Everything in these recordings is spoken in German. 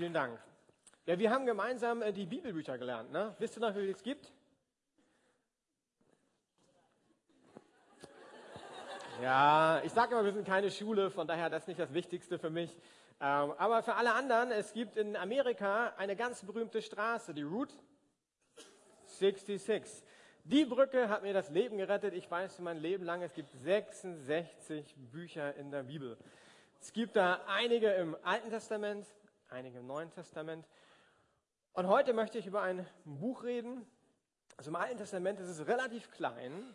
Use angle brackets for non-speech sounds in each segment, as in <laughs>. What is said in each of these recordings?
Vielen Dank. Ja, wir haben gemeinsam äh, die Bibelbücher gelernt. Ne? Wisst ihr noch, wie es gibt? Ja, ich sage immer, wir sind keine Schule, von daher das ist nicht das Wichtigste für mich. Ähm, aber für alle anderen, es gibt in Amerika eine ganz berühmte Straße, die Route 66. Die Brücke hat mir das Leben gerettet. Ich weiß mein Leben lang, es gibt 66 Bücher in der Bibel. Es gibt da einige im Alten Testament, einige im Neuen Testament. Und heute möchte ich über ein Buch reden. Also im Alten Testament ist es relativ klein.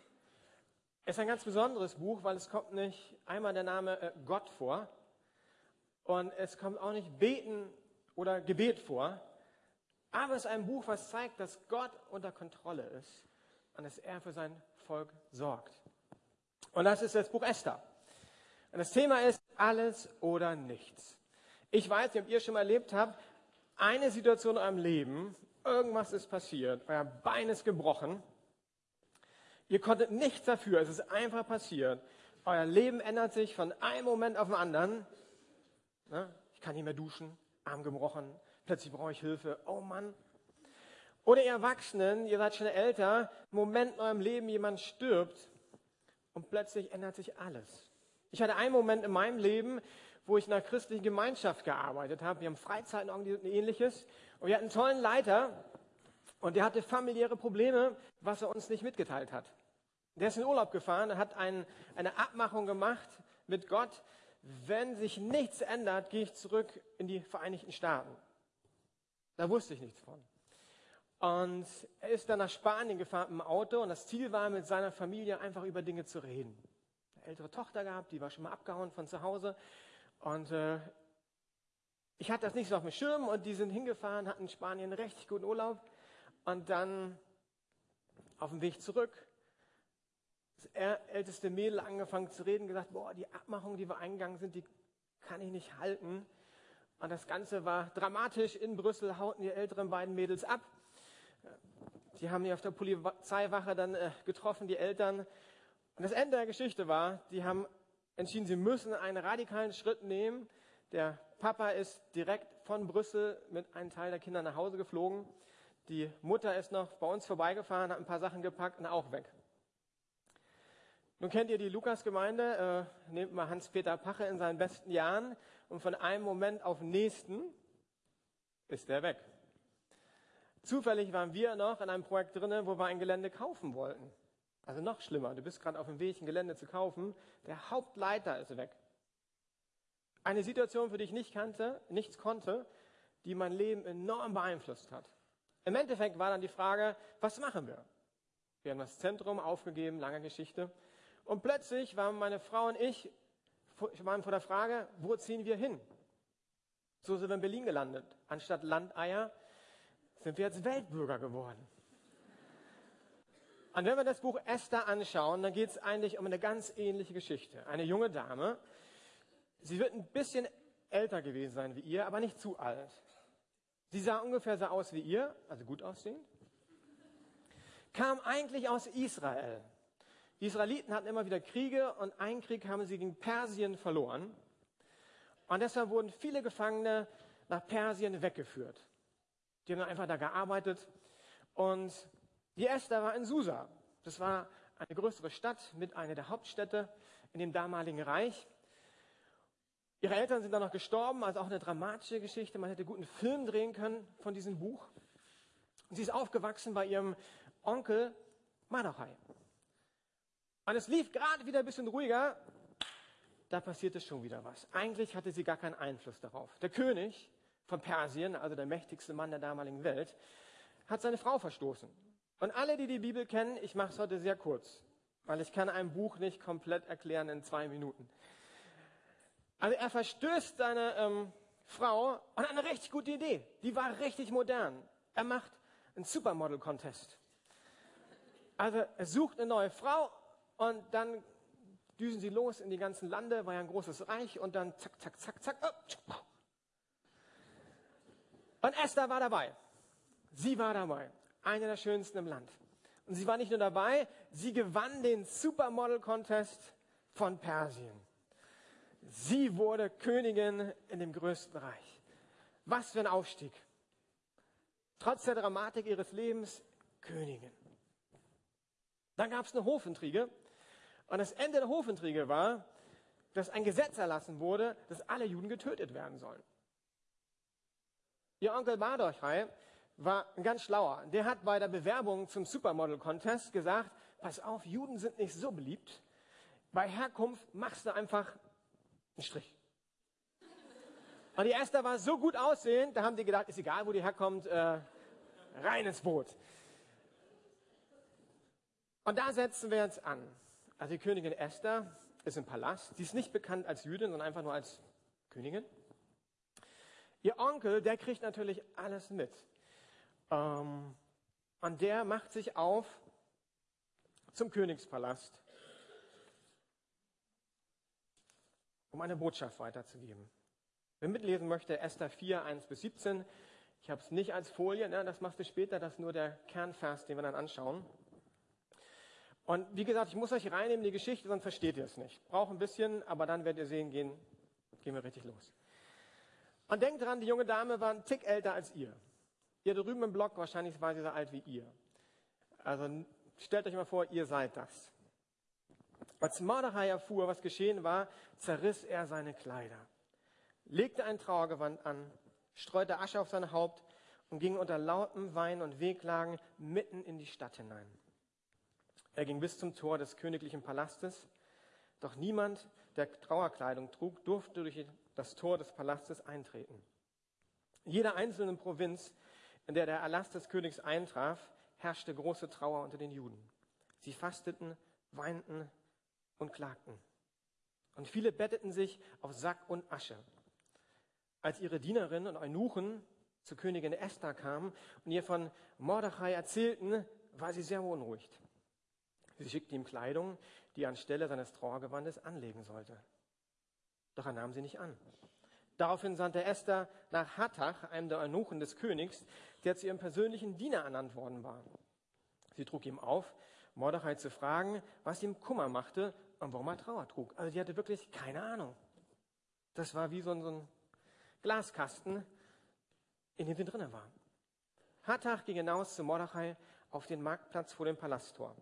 Es ist ein ganz besonderes Buch, weil es kommt nicht einmal der Name äh, Gott vor und es kommt auch nicht Beten oder Gebet vor. Aber es ist ein Buch, was zeigt, dass Gott unter Kontrolle ist und dass er für sein Volk sorgt. Und das ist das Buch Esther. Und das Thema ist alles oder nichts. Ich weiß nicht, ob ihr schon mal erlebt habt, eine Situation in eurem Leben, irgendwas ist passiert, euer Bein ist gebrochen, ihr konntet nichts dafür, es ist einfach passiert, euer Leben ändert sich von einem Moment auf den anderen, ne? ich kann nicht mehr duschen, Arm gebrochen, plötzlich brauche ich Hilfe, oh Mann. Oder ihr Erwachsenen, ihr seid schon älter, Moment in eurem Leben jemand stirbt und plötzlich ändert sich alles. Ich hatte einen Moment in meinem Leben, wo ich in einer christlichen Gemeinschaft gearbeitet habe. Wir haben Freizeiten und ähnliches. Und wir hatten einen tollen Leiter und der hatte familiäre Probleme, was er uns nicht mitgeteilt hat. Der ist in Urlaub gefahren, hat ein, eine Abmachung gemacht mit Gott. Wenn sich nichts ändert, gehe ich zurück in die Vereinigten Staaten. Da wusste ich nichts von. Und er ist dann nach Spanien gefahren im Auto und das Ziel war, mit seiner Familie einfach über Dinge zu reden. Eine ältere Tochter gehabt, die war schon mal abgehauen von zu Hause. Und äh, ich hatte das nicht so auf dem Schirm und die sind hingefahren, hatten in Spanien einen richtig guten Urlaub. Und dann auf dem Weg zurück, das älteste Mädel angefangen zu reden, gesagt, boah, die Abmachung, die wir eingegangen sind, die kann ich nicht halten. Und das Ganze war dramatisch. In Brüssel hauten die älteren beiden Mädels ab. Die haben die auf der Polizeiwache dann äh, getroffen, die Eltern. Und das Ende der Geschichte war, die haben entschieden, sie müssen einen radikalen Schritt nehmen. Der Papa ist direkt von Brüssel mit einem Teil der Kinder nach Hause geflogen. Die Mutter ist noch bei uns vorbeigefahren, hat ein paar Sachen gepackt und auch weg. Nun kennt ihr die Lukas-Gemeinde, äh, nehmt mal Hans-Peter Pache in seinen besten Jahren und von einem Moment auf den nächsten ist er weg. Zufällig waren wir noch in einem Projekt drin, wo wir ein Gelände kaufen wollten. Also noch schlimmer, du bist gerade auf dem Weg, ein Gelände zu kaufen, der Hauptleiter ist weg. Eine Situation, für die ich nicht kannte, nichts konnte, die mein Leben enorm beeinflusst hat. Im Endeffekt war dann die Frage, was machen wir? Wir haben das Zentrum aufgegeben, lange Geschichte. Und plötzlich waren meine Frau und ich waren vor der Frage, wo ziehen wir hin? So sind wir in Berlin gelandet. Anstatt Landeier sind wir jetzt Weltbürger geworden. Und wenn wir das Buch Esther anschauen, dann geht es eigentlich um eine ganz ähnliche Geschichte. Eine junge Dame, sie wird ein bisschen älter gewesen sein wie ihr, aber nicht zu alt. Sie sah ungefähr so aus wie ihr, also gut aussehend, kam eigentlich aus Israel. Die Israeliten hatten immer wieder Kriege und einen Krieg haben sie gegen Persien verloren. Und deshalb wurden viele Gefangene nach Persien weggeführt. Die haben einfach da gearbeitet. Und die Esther war in Susa. Das war eine größere Stadt mit einer der Hauptstädte in dem damaligen Reich. Ihre Eltern sind dann noch gestorben, also auch eine dramatische Geschichte. Man hätte guten Film drehen können von diesem Buch. Sie ist aufgewachsen bei ihrem Onkel Mardochai. Und es lief gerade wieder ein bisschen ruhiger. Da passierte schon wieder was. Eigentlich hatte sie gar keinen Einfluss darauf. Der König von Persien, also der mächtigste Mann der damaligen Welt, hat seine Frau verstoßen. Und alle, die die Bibel kennen, ich mache es heute sehr kurz, weil ich kann ein Buch nicht komplett erklären in zwei Minuten. Also er verstößt seine ähm, Frau und hat eine richtig gute Idee. Die war richtig modern. Er macht einen Supermodel-Contest. Also er sucht eine neue Frau und dann düsen sie los in die ganzen Lande, war ja ein großes Reich und dann zack, zack, zack, zack. Und Esther war dabei. Sie war dabei eine der schönsten im Land. Und sie war nicht nur dabei, sie gewann den Supermodel Contest von Persien. Sie wurde Königin in dem größten Reich. Was für ein Aufstieg. Trotz der Dramatik ihres Lebens Königin. Dann gab es eine Hofentriege. Und das Ende der Hofentriege war, dass ein Gesetz erlassen wurde, dass alle Juden getötet werden sollen. Ihr Onkel Mardochai war ein ganz schlauer. Der hat bei der Bewerbung zum Supermodel Contest gesagt, pass auf, Juden sind nicht so beliebt. Bei Herkunft machst du einfach einen Strich. Und die Esther war so gut aussehend, da haben die gedacht, ist egal, wo die herkommt, äh, rein Boot. Und da setzen wir jetzt an. Also die Königin Esther ist im Palast. Sie ist nicht bekannt als Jüdin, sondern einfach nur als Königin. Ihr Onkel, der kriegt natürlich alles mit. Ähm, und der macht sich auf zum Königspalast, um eine Botschaft weiterzugeben. Wer mitlesen möchte, Esther 4, 1 bis 17. Ich habe es nicht als Folie, ne, das machst du später, das ist nur der Kernvers, den wir dann anschauen. Und wie gesagt, ich muss euch reinnehmen in die Geschichte, sonst versteht ihr es nicht. Braucht ein bisschen, aber dann werdet ihr sehen, gehen, gehen wir richtig los. Und denkt dran, die junge Dame war ein Tick älter als ihr. Ihr drüben im Block, wahrscheinlich war sie so alt wie ihr. Also stellt euch mal vor, ihr seid das. Als Mordechai erfuhr, was geschehen war, zerriss er seine Kleider, legte ein Trauergewand an, streute Asche auf sein Haupt und ging unter lautem Wein und Wehklagen mitten in die Stadt hinein. Er ging bis zum Tor des königlichen Palastes, doch niemand, der Trauerkleidung trug, durfte durch das Tor des Palastes eintreten. Jeder einzelnen Provinz in der der Erlass des Königs eintraf, herrschte große Trauer unter den Juden. Sie fasteten, weinten und klagten. Und viele betteten sich auf Sack und Asche. Als ihre Dienerinnen und Eunuchen zur Königin Esther kamen und ihr von Mordechai erzählten, war sie sehr beunruhigt. Sie schickte ihm Kleidung, die er anstelle seines Trauergewandes anlegen sollte. Doch er nahm sie nicht an. Daraufhin sandte Esther nach Hattach, einem der Eunuchen des Königs, der zu ihrem persönlichen Diener ernannt worden war. Sie trug ihm auf, Mordechai zu fragen, was ihm Kummer machte und warum er Trauer trug. Also sie hatte wirklich keine Ahnung. Das war wie so ein, so ein Glaskasten, in dem sie drinnen war. Hattach ging hinaus zu Mordechai auf den Marktplatz vor dem Palasttor.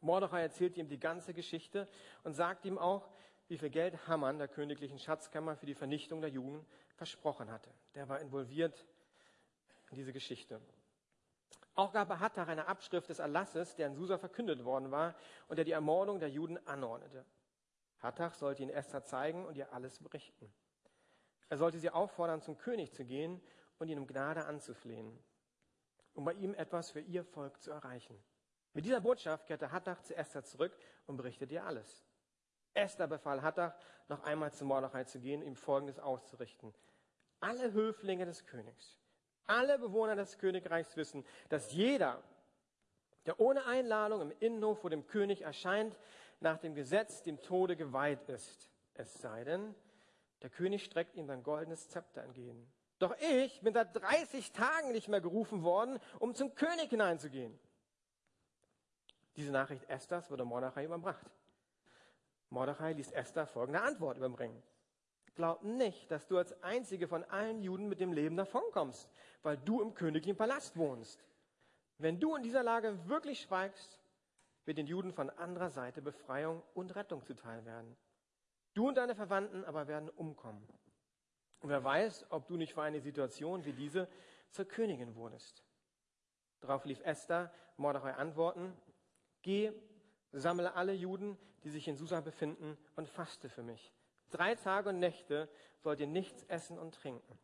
Mordechai erzählte ihm die ganze Geschichte und sagte ihm auch, wie viel Geld Hammann der königlichen Schatzkammer für die Vernichtung der Juden versprochen hatte. Der war involviert in diese Geschichte. Auch gab er Hattach eine Abschrift des Erlasses, der in Susa verkündet worden war und der die Ermordung der Juden anordnete. Hattach sollte ihn Esther zeigen und ihr alles berichten. Er sollte sie auffordern, zum König zu gehen und ihn um Gnade anzuflehen, um bei ihm etwas für ihr Volk zu erreichen. Mit dieser Botschaft kehrte Hattach zu Esther zurück und berichtete ihr alles. Esther befahl Hattach, noch einmal zu Mordechai zu gehen, ihm Folgendes auszurichten. Alle Höflinge des Königs, alle Bewohner des Königreichs wissen, dass jeder, der ohne Einladung im Innenhof vor dem König erscheint, nach dem Gesetz dem Tode geweiht ist. Es sei denn, der König streckt ihm sein goldenes Zepter entgegen. Doch ich bin seit 30 Tagen nicht mehr gerufen worden, um zum König hineinzugehen. Diese Nachricht Esthers wurde Mordechai überbracht. Mordechai ließ Esther folgende Antwort überbringen. Glaub nicht, dass du als einzige von allen Juden mit dem Leben davonkommst, weil du im königlichen Palast wohnst. Wenn du in dieser Lage wirklich schweigst, wird den Juden von anderer Seite Befreiung und Rettung zuteil werden. Du und deine Verwandten aber werden umkommen. Und wer weiß, ob du nicht für eine Situation wie diese zur Königin wurdest. Darauf lief Esther Mordechai antworten, geh Sammle alle Juden, die sich in Susa befinden, und faste für mich. Drei Tage und Nächte sollt ihr nichts essen und trinken.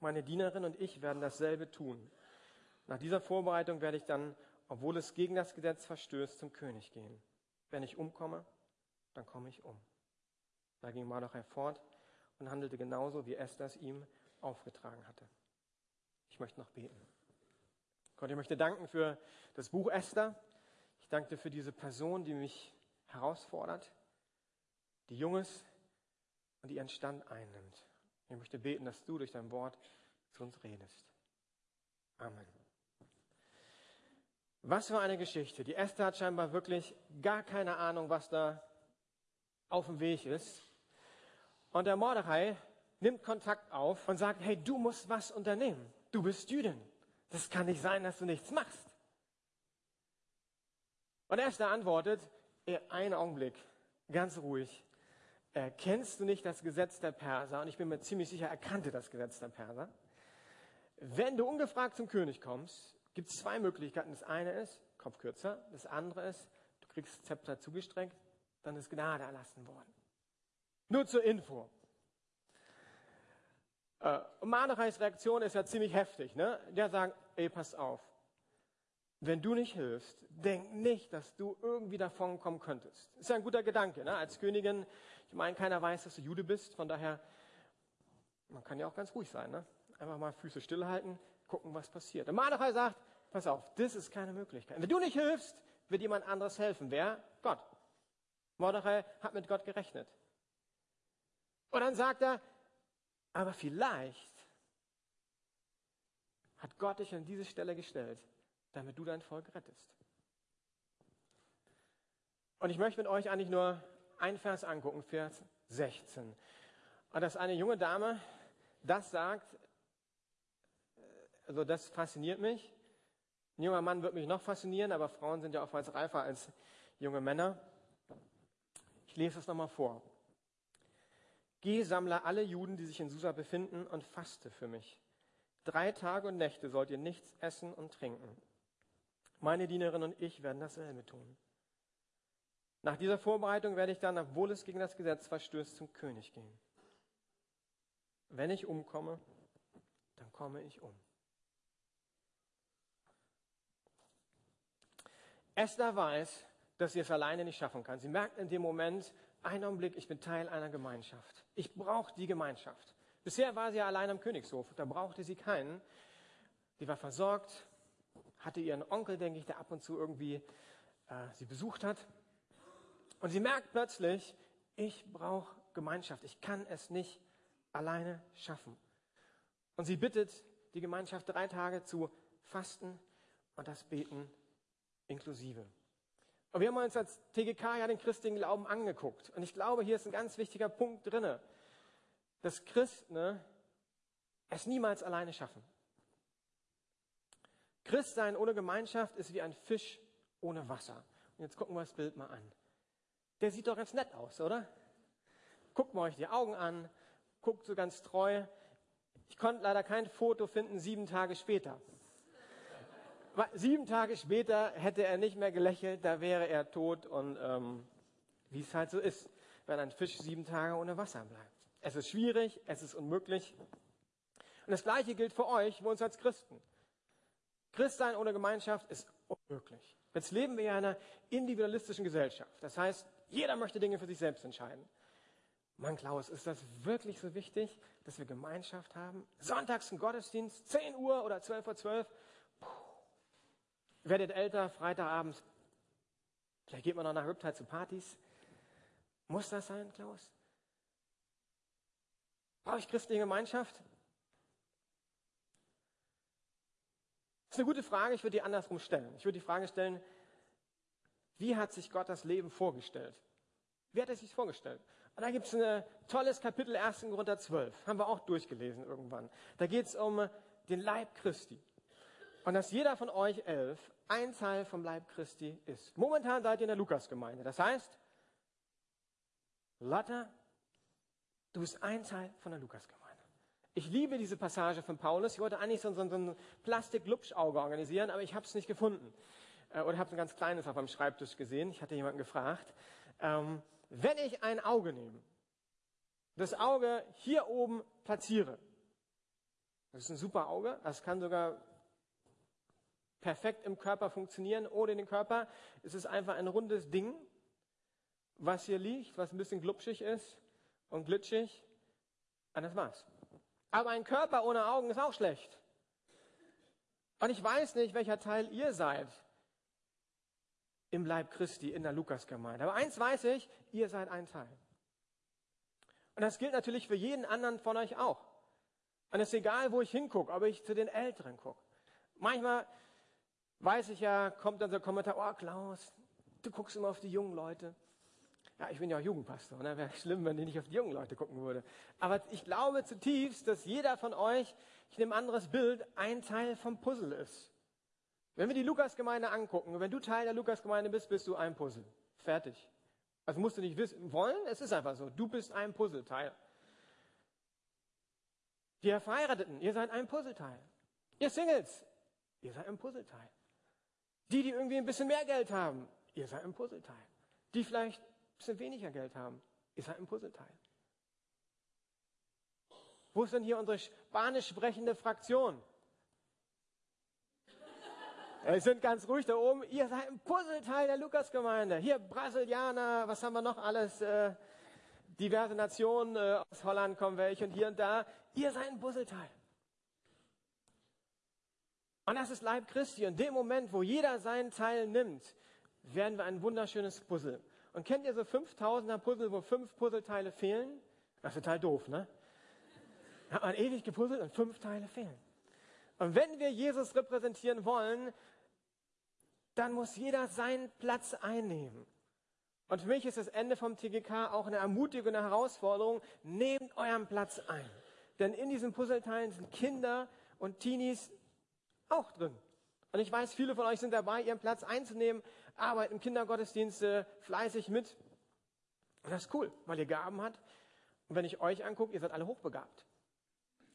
Meine Dienerin und ich werden dasselbe tun. Nach dieser Vorbereitung werde ich dann, obwohl es gegen das Gesetz verstößt, zum König gehen. Wenn ich umkomme, dann komme ich um. Da ging Mardochai fort und handelte genauso, wie Esther es ihm aufgetragen hatte. Ich möchte noch beten. Gott, ich möchte danken für das Buch Esther. Danke dir für diese Person, die mich herausfordert, die jung ist und die ihren Stand einnimmt. Ich möchte beten, dass du durch dein Wort zu uns redest. Amen. Was für eine Geschichte. Die Esther hat scheinbar wirklich gar keine Ahnung, was da auf dem Weg ist. Und der Mordechai, nimmt Kontakt auf und sagt, hey, du musst was unternehmen. Du bist Jüdin. Das kann nicht sein, dass du nichts machst. Und Esther antwortet, einen Augenblick, ganz ruhig. Äh, kennst du nicht das Gesetz der Perser? Und ich bin mir ziemlich sicher, er kannte das Gesetz der Perser. Wenn du ungefragt zum König kommst, gibt es zwei Möglichkeiten. Das eine ist, Kopf kürzer. Das andere ist, du kriegst Zepter zugestreckt, dann ist Gnade erlassen worden. Nur zur Info. Äh, Mardechais Reaktion ist ja ziemlich heftig. Ne? Der sagt, ey, pass auf. Wenn du nicht hilfst, denk nicht, dass du irgendwie davon kommen könntest. Ist ja ein guter Gedanke. Ne? Als Königin, ich meine, keiner weiß, dass du Jude bist. Von daher, man kann ja auch ganz ruhig sein. Ne? Einfach mal Füße stillhalten, gucken, was passiert. Und Mardechai sagt, pass auf, das ist keine Möglichkeit. Wenn du nicht hilfst, wird jemand anderes helfen. Wer? Gott. Mordechai hat mit Gott gerechnet. Und dann sagt er, aber vielleicht hat Gott dich an diese Stelle gestellt, damit du dein Volk rettest. Und ich möchte mit euch eigentlich nur einen Vers angucken, Vers 16. Und dass eine junge Dame das sagt, also das fasziniert mich. Ein junger Mann wird mich noch faszinieren, aber Frauen sind ja oftmals reifer als junge Männer. Ich lese es nochmal vor. Geh, sammle alle Juden, die sich in Susa befinden, und faste für mich. Drei Tage und Nächte sollt ihr nichts essen und trinken. Meine Dienerin und ich werden dasselbe tun. Nach dieser Vorbereitung werde ich dann, obwohl es gegen das Gesetz verstößt, zum König gehen. Wenn ich umkomme, dann komme ich um. Esther weiß, dass sie es alleine nicht schaffen kann. Sie merkt in dem Moment, einen Augenblick, ich bin Teil einer Gemeinschaft. Ich brauche die Gemeinschaft. Bisher war sie ja allein am Königshof, da brauchte sie keinen. Sie war versorgt, hatte ihren Onkel, denke ich, der ab und zu irgendwie äh, sie besucht hat. Und sie merkt plötzlich, ich brauche Gemeinschaft. Ich kann es nicht alleine schaffen. Und sie bittet die Gemeinschaft drei Tage zu fasten und das Beten inklusive. Und wir haben uns als TGK ja den christlichen Glauben angeguckt. Und ich glaube, hier ist ein ganz wichtiger Punkt drinne, dass Christen es niemals alleine schaffen. Christsein ohne Gemeinschaft ist wie ein Fisch ohne Wasser. Und jetzt gucken wir das Bild mal an. Der sieht doch ganz nett aus, oder? Guckt mal euch die Augen an, guckt so ganz treu. Ich konnte leider kein Foto finden, sieben Tage später. Sieben Tage später hätte er nicht mehr gelächelt, da wäre er tot und ähm, wie es halt so ist, wenn ein Fisch sieben Tage ohne Wasser bleibt. Es ist schwierig, es ist unmöglich. Und das Gleiche gilt für euch, für uns als Christen. Christsein ohne Gemeinschaft ist unmöglich. Jetzt leben wir in einer individualistischen Gesellschaft. Das heißt, jeder möchte Dinge für sich selbst entscheiden. Mann, Klaus, ist das wirklich so wichtig, dass wir Gemeinschaft haben? Sonntags ein Gottesdienst, 10 Uhr oder 12 Uhr 12 werdet älter, Freitagabend, vielleicht geht man noch nach Riptide zu Partys. Muss das sein, Klaus? Brauche ich christliche Gemeinschaft? Ist eine gute Frage, ich würde die andersrum stellen. Ich würde die Frage stellen, wie hat sich Gott das Leben vorgestellt? Wie hat er sich vorgestellt? Und da gibt es ein tolles Kapitel 1. Korinther 12, haben wir auch durchgelesen irgendwann. Da geht es um den Leib Christi. Und dass jeder von euch elf ein Teil vom Leib Christi ist. Momentan seid ihr in der Lukasgemeinde. Das heißt, Lotta, du bist ein Teil von der Lukasgemeinde. Ich liebe diese Passage von Paulus. Ich wollte eigentlich so, so, so ein Plastik-Lupschauge organisieren, aber ich habe es nicht gefunden. Äh, oder habe ein ganz kleines auf meinem Schreibtisch gesehen. Ich hatte jemanden gefragt. Ähm, wenn ich ein Auge nehme, das Auge hier oben platziere, das ist ein super Auge, das kann sogar perfekt im Körper funktionieren, ohne den Körper. Es ist einfach ein rundes Ding, was hier liegt, was ein bisschen glubschig ist und glitschig. Und das war's. Aber ein Körper ohne Augen ist auch schlecht. Und ich weiß nicht, welcher Teil ihr seid im Leib Christi in der Lukasgemeinde. Aber eins weiß ich, ihr seid ein Teil. Und das gilt natürlich für jeden anderen von euch auch. Und es ist egal, wo ich hingucke, ob ich zu den Älteren gucke. Manchmal weiß ich ja, kommt dann so ein Kommentar, oh Klaus, du guckst immer auf die jungen Leute. Ja, ich bin ja auch Jugendpastor. Ne? Wäre schlimm, wenn ich nicht auf die jungen Leute gucken würde. Aber ich glaube zutiefst, dass jeder von euch, ich nehme ein anderes Bild, ein Teil vom Puzzle ist. Wenn wir die Lukas-Gemeinde angucken, wenn du Teil der Lukas-Gemeinde bist, bist du ein Puzzle. Fertig. Also musst du nicht wissen wollen, es ist einfach so. Du bist ein Puzzleteil. Die Verheirateten, ihr seid ein Puzzleteil. Ihr Singles, ihr seid ein Puzzleteil. Die, die irgendwie ein bisschen mehr Geld haben, ihr seid ein Puzzleteil. Die vielleicht bisschen weniger Geld haben, ihr seid ein Puzzleteil. Wo ist denn hier unsere spanisch sprechende Fraktion? Wir sind ganz ruhig da oben. Ihr seid ein Puzzleteil der Lukasgemeinde. Hier Brasilianer, was haben wir noch alles? Äh, diverse Nationen, äh, aus Holland kommen welche und hier und da. Ihr seid ein Puzzleteil. Und das ist Leib Christi. Und dem Moment, wo jeder seinen Teil nimmt, werden wir ein wunderschönes Puzzle. Und kennt ihr so 5000er Puzzle, wo fünf Puzzleteile fehlen? Das ist total doof, ne? Hat man ewig gepuzzelt und fünf Teile fehlen. Und wenn wir Jesus repräsentieren wollen, dann muss jeder seinen Platz einnehmen. Und für mich ist das Ende vom TGK auch eine Ermutigung, eine Herausforderung. Nehmt euren Platz ein. Denn in diesen Puzzleteilen sind Kinder und Teenies auch drin. Und ich weiß, viele von euch sind dabei, ihren Platz einzunehmen, arbeiten im Kindergottesdienst fleißig mit. Und das ist cool, weil ihr Gaben habt. Und wenn ich euch angucke, ihr seid alle hochbegabt.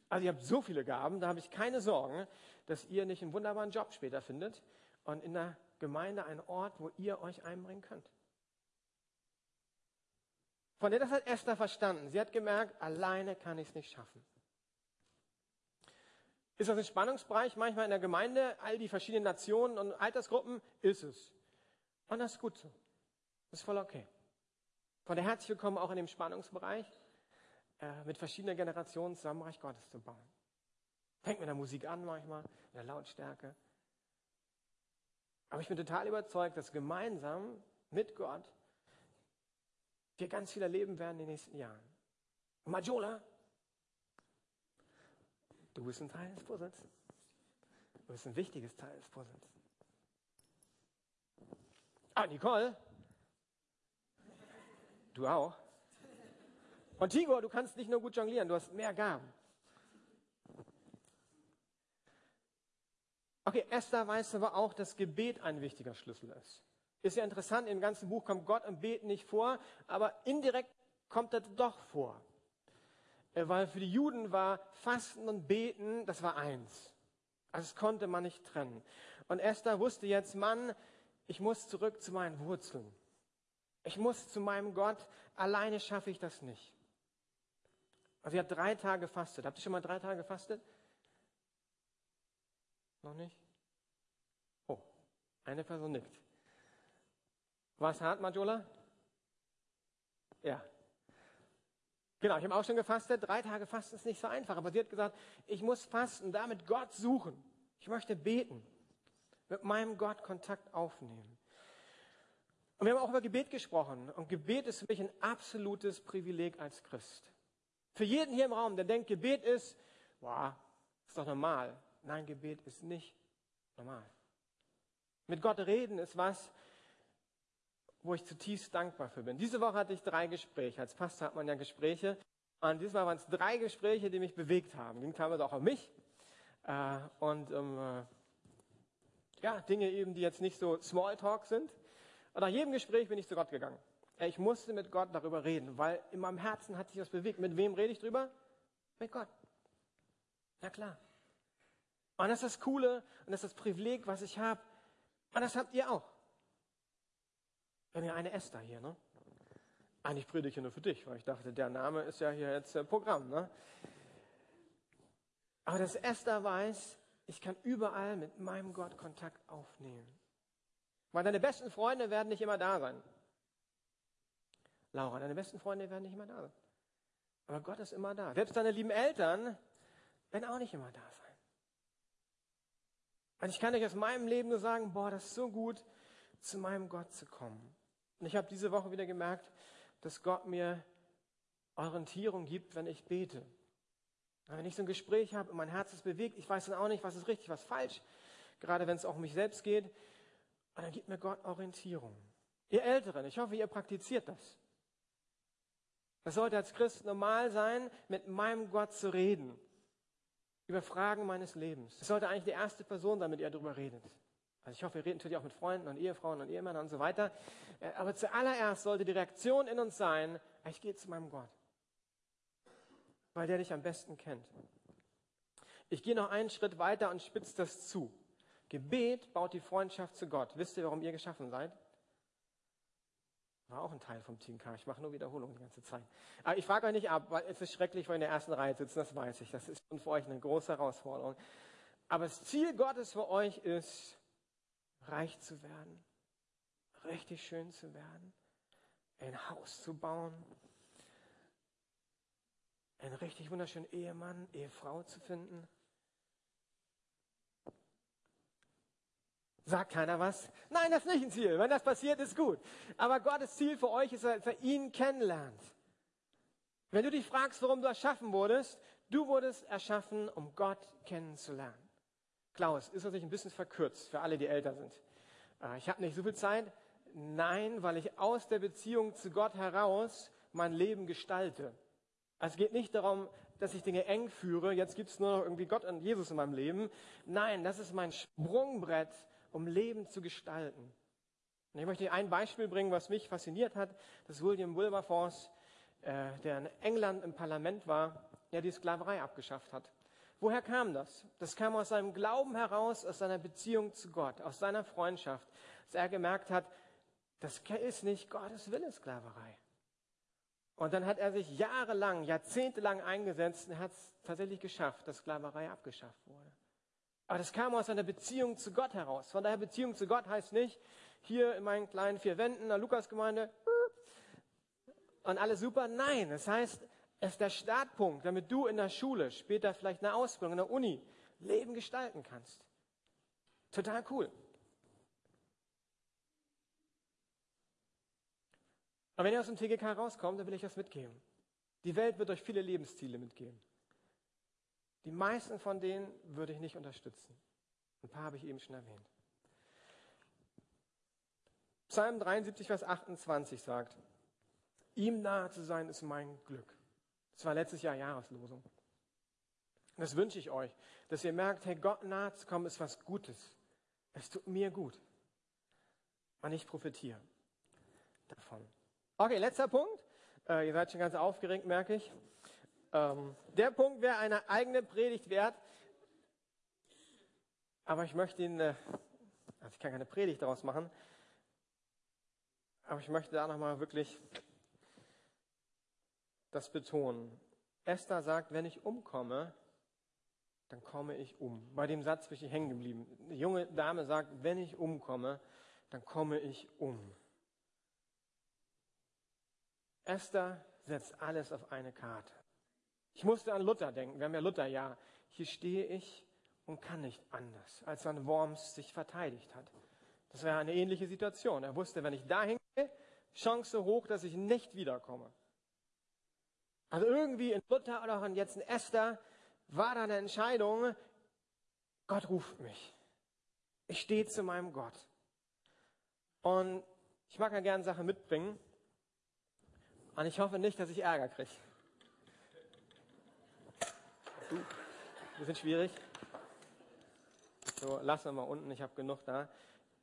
Also ihr habt so viele Gaben, da habe ich keine Sorgen, dass ihr nicht einen wunderbaren Job später findet und in der Gemeinde einen Ort, wo ihr euch einbringen könnt. Von der das hat Esther verstanden. Sie hat gemerkt, alleine kann ich es nicht schaffen. Ist das ein Spannungsbereich manchmal in der Gemeinde, all die verschiedenen Nationen und Altersgruppen? Ist es. Und das ist gut so. Das ist voll okay. Von der herzlich willkommen auch in dem Spannungsbereich, äh, mit verschiedenen Generationen zusammen Reich Gottes zu bauen. Fängt mit der Musik an manchmal, mit der Lautstärke. Aber ich bin total überzeugt, dass gemeinsam mit Gott wir ganz viel erleben werden in den nächsten Jahren. Majola, du bist ein Teil des Puzzles. Du bist ein wichtiges Teil des Puzzles. Ah, Nicole, du auch. Und Tigor, du kannst nicht nur gut jonglieren, du hast mehr Gaben. Okay, Esther weiß aber auch, dass Gebet ein wichtiger Schlüssel ist. Ist ja interessant, im ganzen Buch kommt Gott im Beten nicht vor, aber indirekt kommt er doch vor. Äh, weil für die Juden war Fasten und Beten, das war eins. Also das konnte man nicht trennen. Und Esther wusste jetzt, Mann, ich muss zurück zu meinen Wurzeln. Ich muss zu meinem Gott. Alleine schaffe ich das nicht. Also sie hat drei Tage gefastet. Habt ihr schon mal drei Tage gefastet? Noch nicht? Oh, eine Person nickt. War es hart, Majola? Ja. Genau, ich habe auch schon gefastet. Drei Tage fasten ist nicht so einfach. Aber sie hat gesagt, ich muss fasten, damit Gott suchen. Ich möchte beten. Mit meinem Gott Kontakt aufnehmen. Und wir haben auch über Gebet gesprochen. Und Gebet ist für mich ein absolutes Privileg als Christ. Für jeden hier im Raum, der denkt, Gebet ist, boah, ist doch normal. Nein, Gebet ist nicht normal. Mit Gott reden ist was, wo ich zutiefst dankbar für bin. Diese Woche hatte ich drei Gespräche. Als Pastor hat man ja Gespräche. Und diesmal waren es drei Gespräche, die mich bewegt haben. Ging teilweise auch um mich. Äh, und um äh, ja, Dinge eben, die jetzt nicht so Smalltalk sind. Und nach jedem Gespräch bin ich zu Gott gegangen. Ich musste mit Gott darüber reden, weil in meinem Herzen hat sich was bewegt. Mit wem rede ich drüber? Mit Gott. Na klar. Und das ist das Coole und das ist das Privileg, was ich habe. Und das habt ihr auch. Wir haben ja eine Esther hier, ne? Eigentlich predige ich nur für dich, weil ich dachte, der Name ist ja hier jetzt Programm, ne? Aber dass Esther weiß, ich kann überall mit meinem Gott Kontakt aufnehmen. Weil deine besten Freunde werden nicht immer da sein. Laura, deine besten Freunde werden nicht immer da sein. Aber Gott ist immer da. Selbst deine lieben Eltern werden auch nicht immer da sein. Und ich kann euch aus meinem Leben nur sagen, boah, das ist so gut, zu meinem Gott zu kommen. Und ich habe diese Woche wieder gemerkt, dass Gott mir Orientierung gibt, wenn ich bete. Wenn ich so ein Gespräch habe und mein Herz ist bewegt, ich weiß dann auch nicht, was ist richtig, was falsch, gerade wenn es auch um mich selbst geht. Und dann gibt mir Gott Orientierung. Ihr Älteren, ich hoffe, ihr praktiziert das. Das sollte als Christ normal sein, mit meinem Gott zu reden. Über Fragen meines Lebens. Das sollte eigentlich die erste Person sein, mit er darüber redet. Also ich hoffe, wir reden natürlich auch mit Freunden und Ehefrauen und Ehemännern und so weiter. Äh, aber zuallererst sollte die Reaktion in uns sein, ich gehe zu meinem Gott. Weil der dich am besten kennt. Ich gehe noch einen Schritt weiter und spitze das zu. Gebet baut die Freundschaft zu Gott. Wisst ihr, warum ihr geschaffen seid? War auch ein Teil vom Team K. Ich mache nur Wiederholungen die ganze Zeit. Aber ich frage euch nicht ab, weil es ist schrecklich, wenn ihr in der ersten Reihe sitzen, das weiß ich. Das ist für euch eine große Herausforderung. Aber das Ziel Gottes für euch ist, reich zu werden, richtig schön zu werden, ein Haus zu bauen, einen richtig wunderschönen Ehemann, Ehefrau zu finden, Sagt keiner was? Nein, das ist nicht ein Ziel. Wenn das passiert, ist gut. Aber Gottes Ziel für euch ist, dass er ihn kennenlernt. Wenn du dich fragst, warum du erschaffen wurdest, du wurdest erschaffen, um Gott kennenzulernen. Klaus, ist das nicht ein bisschen verkürzt für alle, die älter sind? Äh, ich habe nicht so viel Zeit. Nein, weil ich aus der Beziehung zu Gott heraus mein Leben gestalte. Es geht nicht darum, dass ich Dinge eng führe. Jetzt gibt es nur noch irgendwie Gott und Jesus in meinem Leben. Nein, das ist mein Sprungbrett um Leben zu gestalten. Und ich möchte ein Beispiel bringen, was mich fasziniert hat. Das ist William Wilberforce, äh, der in England im Parlament war, der die Sklaverei abgeschafft hat. Woher kam das? Das kam aus seinem Glauben heraus, aus seiner Beziehung zu Gott, aus seiner Freundschaft, dass er gemerkt hat, das ist nicht Gottes Wille, Sklaverei. Und dann hat er sich jahrelang, jahrzehntelang eingesetzt und hat es tatsächlich geschafft, dass Sklaverei abgeschafft wurde. Aber das kam aus einer Beziehung zu Gott heraus. Von daher Beziehung zu Gott heißt nicht, hier in meinen kleinen vier Wänden in der Lukasgemeinde und alles super. Nein, das heißt, es ist der Startpunkt, damit du in der Schule, später vielleicht eine Ausbildung, in der Uni, Leben gestalten kannst. Total cool. Aber wenn ihr aus dem TGK rauskommt, dann will ich das mitgeben. Die Welt wird euch viele Lebensziele mitgeben. Die meisten von denen würde ich nicht unterstützen. Ein paar habe ich eben schon erwähnt. Psalm 73, Vers 28 sagt, ihm nahe zu sein ist mein Glück. Das war letztes Jahr Jahreslosung. das wünsche ich euch, dass ihr merkt, hey, Gott nahe zu kommen ist was Gutes. Es tut mir gut. Und ich profitiere davon. Okay, letzter Punkt. Äh, ihr seid schon ganz aufgeregt, merke ich. Ähm, der Punkt wäre eine eigene Predigt wert. Aber ich möchte ihn, äh, also ich kann keine Predigt daraus machen, aber ich möchte da nochmal wirklich das betonen. Esther sagt, wenn ich umkomme, dann komme ich um. Bei dem Satz bin ich hängen geblieben. Die junge Dame sagt, wenn ich umkomme, dann komme ich um. Esther setzt alles auf eine Karte. Ich musste an Luther denken. Wir haben ja Luther, ja. Hier stehe ich und kann nicht anders, als an Worms sich verteidigt hat. Das wäre eine ähnliche Situation. Er wusste, wenn ich dahin gehe, Chance hoch, dass ich nicht wiederkomme. Also irgendwie in Luther oder auch jetzt in Esther war da eine Entscheidung, Gott ruft mich. Ich stehe zu meinem Gott. Und ich mag ja gerne Sachen mitbringen. Und ich hoffe nicht, dass ich Ärger kriege. Uh, sind schwierig. So, lassen wir mal unten, ich habe genug da.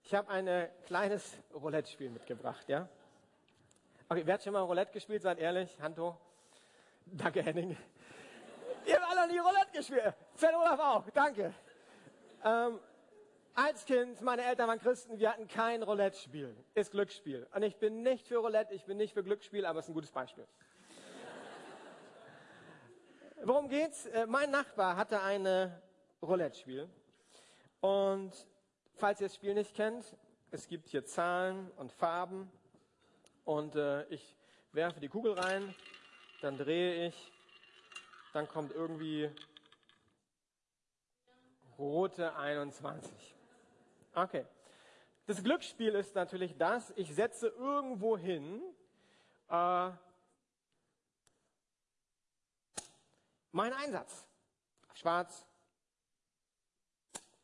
Ich habe ein kleines Roulette-Spiel mitgebracht, ja? Okay, wer hat schon mal Roulette gespielt? Seid ehrlich, Hand hoch. Danke, Henning. Ihr habt alle nie Roulette gespielt. Sven Olaf auch, danke. Ähm, als Kind, meine Eltern waren Christen, wir hatten kein Roulette-Spiel. Ist Glücksspiel. Und ich bin nicht für Roulette, ich bin nicht für Glücksspiel, aber es ist ein gutes Beispiel. Worum geht's? Äh, mein Nachbar hatte ein Roulette-Spiel. Und falls ihr das Spiel nicht kennt, es gibt hier Zahlen und Farben. Und äh, ich werfe die Kugel rein, dann drehe ich, dann kommt irgendwie rote 21. Okay. Das Glücksspiel ist natürlich das, ich setze irgendwo hin, äh, mein Einsatz. Schwarz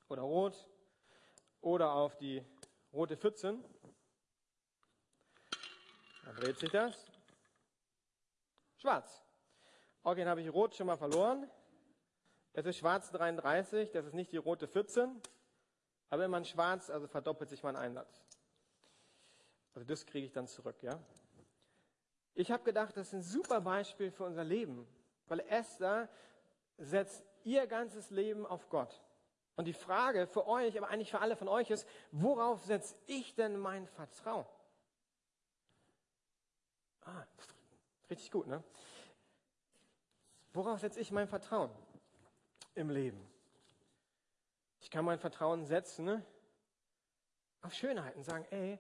oder rot oder auf die rote 14. Dann dreht sich das. schwarz. Okay, dann habe ich rot schon mal verloren. Es ist schwarz 33, das ist nicht die rote 14. Aber immerhin schwarz, also verdoppelt sich mein Einsatz. Also das kriege ich dann zurück, ja. Ich habe gedacht, das ist ein super Beispiel für unser Leben, weil Esther setzt ihr ganzes Leben auf Gott. Und die Frage für euch, aber eigentlich für alle von euch ist, worauf setze ich denn mein Vertrauen? Ah, richtig gut, ne? Worauf setze ich mein Vertrauen im Leben? Kann mein Vertrauen setzen ne? auf Schönheiten, sagen, ey,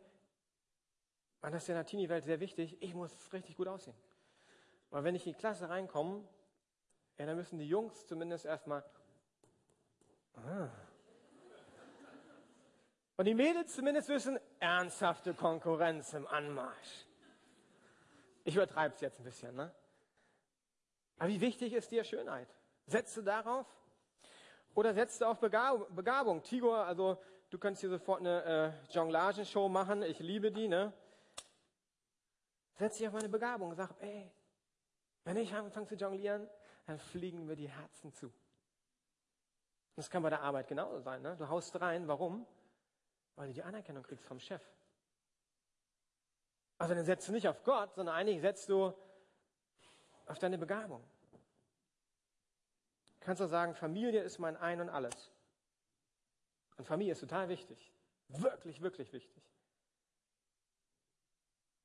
man, das ist in der Teenie-Welt sehr wichtig, ich muss richtig gut aussehen. Weil wenn ich in die Klasse reinkomme, ja, dann müssen die Jungs zumindest erstmal. Ah. Und die Mädels zumindest wissen, ernsthafte Konkurrenz im Anmarsch. Ich übertreibe es jetzt ein bisschen, ne? Aber wie wichtig ist dir Schönheit? Setzt du darauf? Oder setzt du auf Begabung? Begabung? Tigor, also du kannst hier sofort eine äh, Jonglagenshow machen, ich liebe die, ne? Setz dich auf meine Begabung und sag, ey, wenn ich anfange zu jonglieren, dann fliegen mir die Herzen zu. Das kann bei der Arbeit genauso sein. Ne? Du haust rein, warum? Weil du die Anerkennung kriegst vom Chef. Also dann setzt du nicht auf Gott, sondern eigentlich setzt du auf deine Begabung. Du kannst auch sagen, Familie ist mein Ein und Alles. Und Familie ist total wichtig. Wirklich, wirklich wichtig.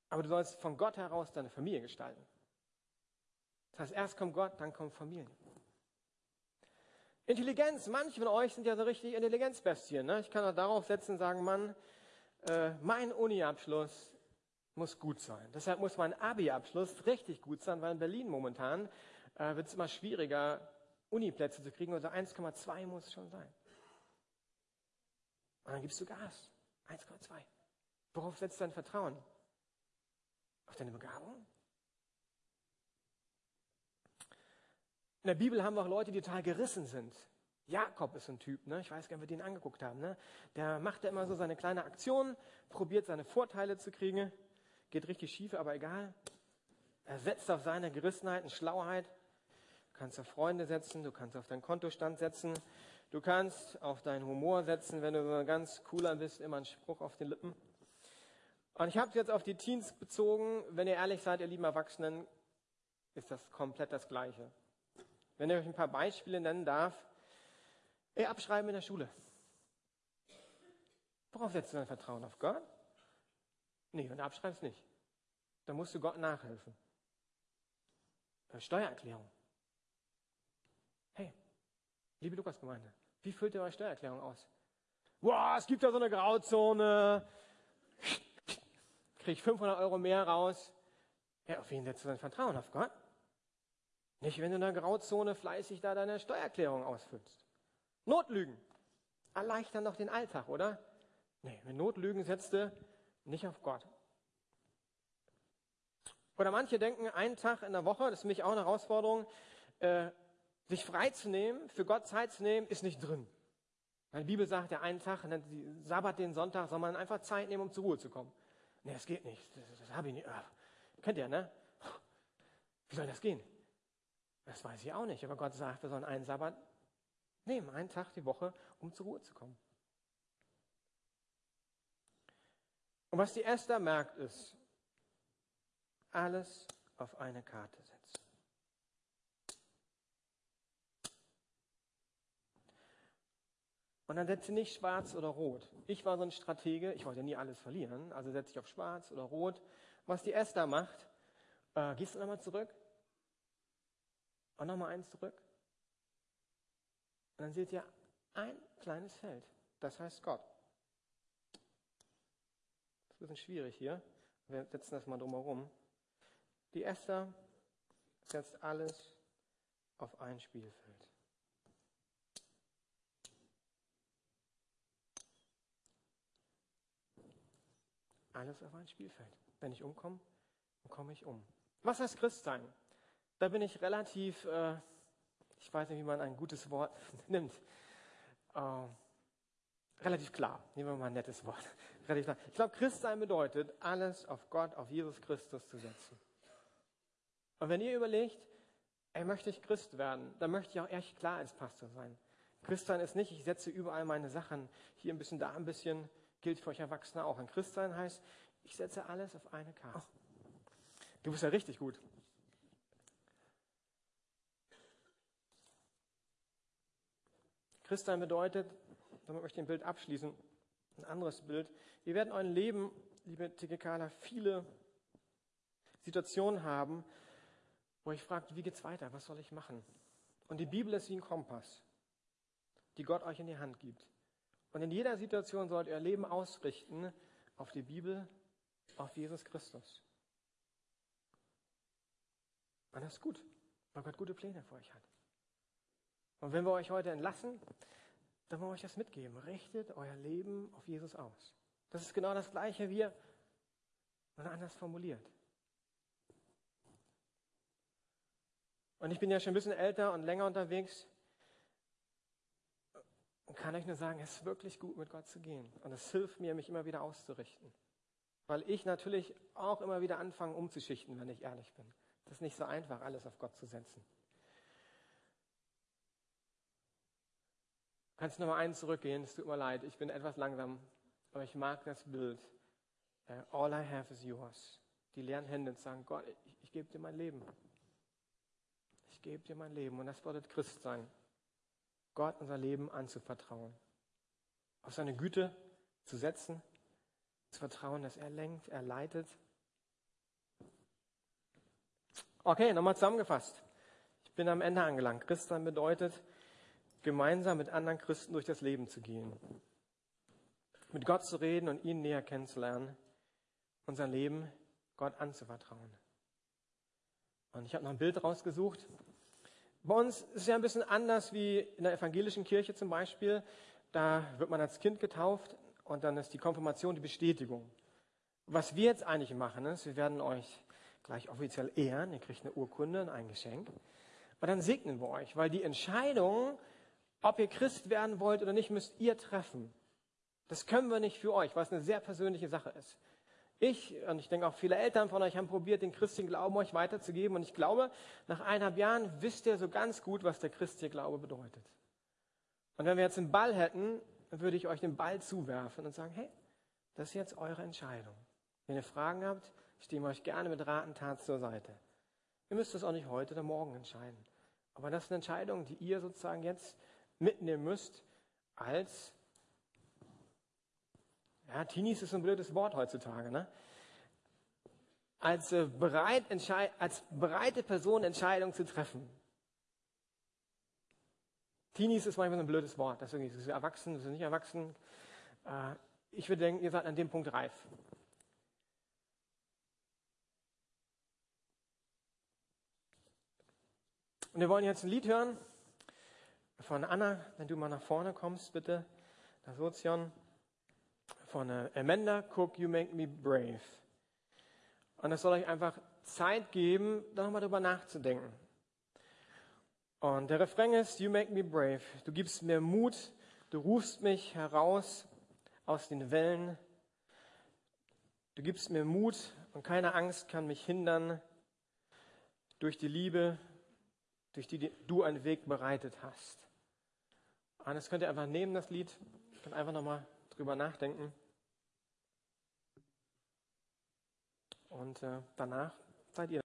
Aber du sollst von Gott heraus deine Familie gestalten. Das heißt, erst kommt Gott, dann kommt Familie. Intelligenz, manche von euch sind ja so richtig Intelligenzbestien. Ne? Ich kann auch darauf setzen und sagen, Mann, äh, mein Uni-Abschluss muss gut sein. Deshalb muss mein Abi-Abschluss richtig gut sein, weil in Berlin momentan äh, wird es immer schwieriger, Uni-Plätze zu kriegen. Also 1,2 muss es schon sein. Und dann gibst du Gas. 1,2. Worauf setzt dein Vertrauen? Auf deine Begabung? In der Bibel haben wir auch Leute, die total gerissen sind. Jakob ist ein Typ, ne? ich weiß gar nicht, ob wir den angeguckt haben. Ne? Der macht ja immer so seine kleine Aktion, probiert seine Vorteile zu kriegen, geht richtig schief, aber egal. Er setzt auf seine Gerissenheit und Schlauheit. Du kannst auf Freunde setzen, du kannst auf deinen Kontostand setzen, du kannst auf deinen Humor setzen, wenn du ganz cooler bist, immer einen Spruch auf den Lippen. Und ich habe es jetzt auf die Teens bezogen. Wenn ihr ehrlich seid, ihr lieben Erwachsenen, ist das komplett das Gleiche. Wenn ich euch ein paar Beispiele nennen darf, ihr abschreiben in der Schule. Worauf setzt du dein Vertrauen? Auf Gott? Nee, wenn du abschreibst, nicht. Dann musst du Gott nachhelfen. Steuererklärung. Liebe Lukas-Gemeinde, wie füllt ihr eure Steuererklärung aus? Boah, es gibt da so eine Grauzone kriege 500 Euro mehr raus. Ja, auf wen setzt du dein Vertrauen? Auf Gott? Nicht, wenn du in der Grauzone fleißig da deine Steuererklärung ausfüllst. Notlügen erleichtern doch den Alltag, oder? Nee, wenn Notlügen setzt du nicht auf Gott. Oder manche denken, einen Tag in der Woche, das ist für mich auch eine Herausforderung, äh, sich freizunehmen, für Gott Zeit zu nehmen, ist nicht drin. Die Bibel sagt ja, einen Tag, Sabbat, den Sonntag, soll man einfach Zeit nehmen, um zur Ruhe zu kommen. Nee, das geht nicht. Das, das habe ich nicht. Ach, kennt ihr, ne? Wie soll das gehen? Das weiß ich auch nicht. Aber Gott sagt, wir sollen einen Sabbat nehmen, einen Tag die Woche, um zur Ruhe zu kommen. Und was die Esther merkt, ist, alles auf eine Karte setzen. Und dann setze nicht schwarz oder rot. Ich war so ein Stratege, ich wollte nie alles verlieren, also setze ich auf schwarz oder rot. Was die Esther macht, äh, gehst du nochmal zurück und nochmal eins zurück. Und dann seht ihr ein kleines Feld, das heißt Gott. Das ist ein bisschen schwierig hier. Wir setzen das mal drumherum. Die Esther setzt alles auf ein Spielfeld. Alles auf ein Spielfeld. Wenn ich umkomme, dann komme ich um. Was heißt Christ sein? Da bin ich relativ, äh, ich weiß nicht, wie man ein gutes Wort <laughs> nimmt, äh, relativ klar. Nehmen wir mal ein nettes Wort. <laughs> relativ klar. Ich glaube, Christ sein bedeutet, alles auf Gott, auf Jesus Christus zu setzen. Und wenn ihr überlegt, ey, möchte ich Christ werden, dann möchte ich auch echt klar als Pastor sein. Christsein ist nicht, ich setze überall meine Sachen, hier ein bisschen, da ein bisschen, gilt für euch Erwachsene auch. Ein Christsein heißt, ich setze alles auf eine Karte. Du bist ja richtig gut. Christsein bedeutet, damit möchte ich ein Bild abschließen, ein anderes Bild. Wir werden euer Leben, liebe Tikekala, viele Situationen haben, wo ich fragt, wie geht's weiter? Was soll ich machen? Und die Bibel ist wie ein Kompass, die Gott euch in die Hand gibt. Und in jeder Situation sollt ihr euer Leben ausrichten auf die Bibel, auf Jesus Christus. Und das ist gut, weil Gott gute Pläne für euch hat. Und wenn wir euch heute entlassen, dann wollen wir euch das mitgeben. Richtet euer Leben auf Jesus aus. Das ist genau das Gleiche wie, nur anders formuliert. Und ich bin ja schon ein bisschen älter und länger unterwegs und kann euch nur sagen, es ist wirklich gut, mit Gott zu gehen. Und es hilft mir, mich immer wieder auszurichten. Weil ich natürlich auch immer wieder anfange, umzuschichten, wenn ich ehrlich bin. Das ist nicht so einfach, alles auf Gott zu setzen. Kannst du nochmal einen zurückgehen? Es tut mir leid, ich bin etwas langsam, aber ich mag das Bild. All I have is yours. Die leeren Hände sagen, Gott, ich, ich gebe dir mein Leben. Ich gebe dir mein Leben. Und das bedeutet Christ sein. Gott unser Leben anzuvertrauen. Auf seine Güte zu setzen, zu vertrauen, dass er lenkt, er leitet. Okay, nochmal zusammengefasst. Ich bin am Ende angelangt. Christsein bedeutet, gemeinsam mit anderen Christen durch das Leben zu gehen. Mit Gott zu reden und ihn näher kennenzulernen. Unser Leben Gott anzuvertrauen. Und ich habe noch ein Bild rausgesucht. Bei uns ist es ja ein bisschen anders wie in der evangelischen Kirche zum Beispiel. Da wird man als Kind getauft und dann ist die Konfirmation die Bestätigung. Was wir jetzt eigentlich machen, ist, wir werden euch gleich offiziell ehren. Ihr kriegt eine Urkunde und ein Geschenk. Und dann segnen wir euch, weil die Entscheidung, ob ihr Christ werden wollt oder nicht, müsst ihr treffen. Das können wir nicht für euch, weil es eine sehr persönliche Sache ist. Ich und ich denke auch viele Eltern von euch haben probiert, den christlichen Glauben euch weiterzugeben. Und ich glaube, nach eineinhalb Jahren wisst ihr so ganz gut, was der christliche Glaube bedeutet. Und wenn wir jetzt einen Ball hätten, würde ich euch den Ball zuwerfen und sagen, hey, das ist jetzt eure Entscheidung. Wenn ihr Fragen habt, stehen wir euch gerne mit Rat und Tat zur Seite. Ihr müsst es auch nicht heute oder morgen entscheiden. Aber das ist eine Entscheidung, die ihr sozusagen jetzt mitnehmen müsst als ja, Teenies ist ein blödes Wort heutzutage, ne? Als, äh, bereit, als bereite Person Entscheidungen zu treffen. Teenies ist manchmal ein blödes Wort. Das ist, das erwachsen, ist nicht erwachsen. Äh, ich würde denken, ihr seid an dem Punkt reif. Und wir wollen jetzt ein Lied hören von Anna, wenn du mal nach vorne kommst, bitte. Das Ozean von äh, Amanda Cook, You Make Me Brave. Und das soll euch einfach Zeit geben, da nochmal drüber nachzudenken. Und der Refrain ist, You make me brave. Du gibst mir Mut, du rufst mich heraus aus den Wellen. Du gibst mir Mut und keine Angst kann mich hindern durch die Liebe, durch die du einen Weg bereitet hast. Und das könnt ihr einfach nehmen, das Lied, könnt einfach nochmal drüber nachdenken. Und äh, danach seid ihr.